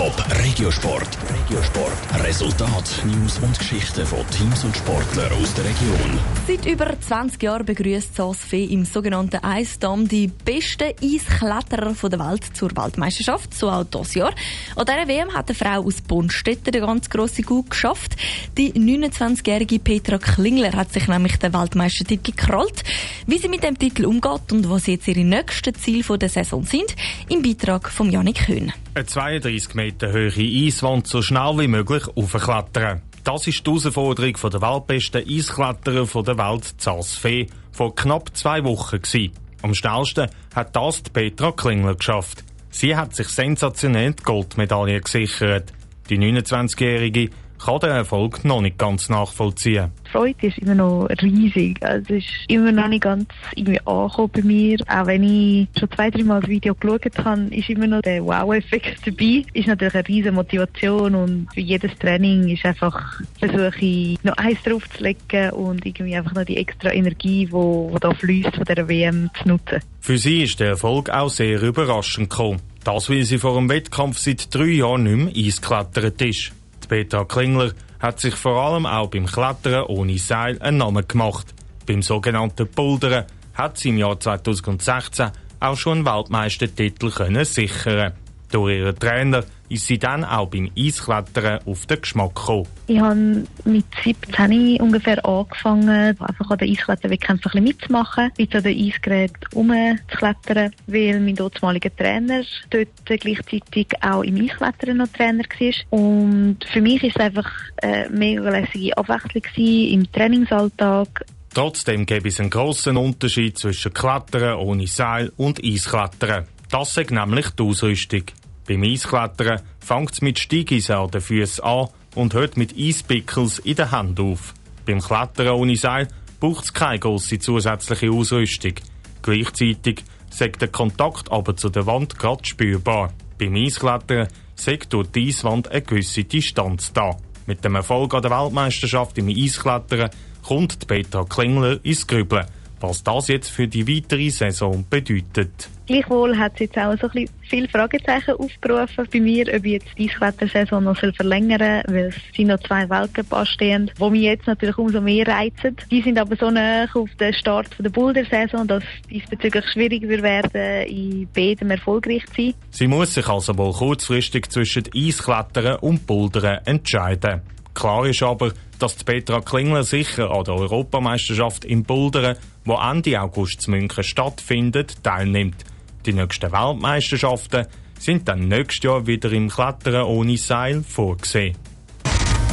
Top Regiosport. Regiosport. Resultat, News und Geschichten von Teams und Sportlern aus der Region. Seit über 20 Jahren begrüßt Fee im sogenannten Eisdamm die besten Eiskletterer der Welt zur Waldmeisterschaft, so auch dieses Jahr. An dieser WM hat eine Frau aus Bonstetten den ganz grossen Gut geschafft. Die 29-jährige Petra Klingler hat sich nämlich den Waldmeistertitel gekrallt. Wie sie mit dem Titel umgeht und was jetzt ihre nächsten Ziele der Saison sind, im Beitrag von Janik Höhn. Eine 32 Meter hohe Eiswand so schnell wie möglich aufklettern. Das ist die Herausforderung der weltbesten Eiskletterer der Welt, Zas Fee, vor knapp zwei Wochen. Gewesen. Am schnellsten hat das die Petra Klingler geschafft. Sie hat sich sensationell die Goldmedaille gesichert. Die 29-Jährige kann den Erfolg noch nicht ganz nachvollziehen. Die Freude ist immer noch riesig. Also es ist immer noch nicht ganz irgendwie angekommen bei mir. Auch wenn ich schon zwei, drei Mal das Video geschaut habe, ist immer noch der Wow-Effekt dabei. Ist natürlich eine riesige Motivation und für jedes Training ist einfach, versuche ich noch eins draufzulegen und irgendwie einfach noch die extra Energie, die, die da fließt von dieser WM zu nutzen. Für sie ist der Erfolg auch sehr überraschend gekommen. Das, weil sie vor dem Wettkampf seit drei Jahren nicht mehr eingeklettert ist. Petra Klingler hat sich vor allem auch beim Klettern ohne Seil einen Namen gemacht. Beim sogenannten Bouldern hat sie im Jahr 2016 auch schon einen Weltmeistertitel können sichern. Durch ihren Trainer ist sie dann auch beim Eisklettern auf den Geschmack gekommen. Ich habe mit 17 ungefähr angefangen, einfach an den Eiskletterwettkämpfen ein mitzumachen, mit an den Eisgerät rumzuklettern, weil mein dortmaliger Trainer dort gleichzeitig auch im Eisklettern noch Trainer war. Und für mich ist es einfach eine mega lässige Abwechslung im Trainingsalltag. Trotzdem gäbe es einen grossen Unterschied zwischen Klettern ohne Seil und Eisklettern. Das ist nämlich die Ausrüstung. Beim Eisklettern fängt es mit Steigisen an den Füßen an und hört mit Eispickels in der Hand auf. Beim Klettern ohne Seil braucht es keine grosse zusätzliche Ausrüstung. Gleichzeitig sagt der Kontakt aber zu der Wand gerade spürbar. Beim Eisklettern sagt durch die Eiswand eine gewisse Distanz da. Mit dem Erfolg an der Weltmeisterschaft im Eisklettern kommt Petra Klingler ins Grübeln, was das jetzt für die weitere Saison bedeutet. Gleichwohl hat es jetzt auch so ein bisschen viele Fragezeichen aufgerufen bei mir, ob ich jetzt die Eisklettersaison noch verlängern soll, weil es sind noch zwei Weltcup anstehen, die mich jetzt natürlich umso mehr reizen. Die sind aber so nah auf den Start der Boulder-Saison, dass es diesbezüglich schwierig wird werden, in beidem erfolgreich zu sein. Sie muss sich also wohl kurzfristig zwischen Eisklettern und Bouldern entscheiden. Klar ist aber, dass Petra Klingler sicher an der Europameisterschaft im Bouldern, wo Ende August zu München stattfindet, teilnimmt. Die nächsten Weltmeisterschaften sind dann nächstes Jahr wieder im Klettern ohne Seil vorgesehen.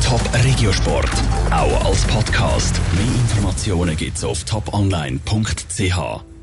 Top Regiosport, auch als Podcast. Mehr Informationen gibt's auf toponline.ch.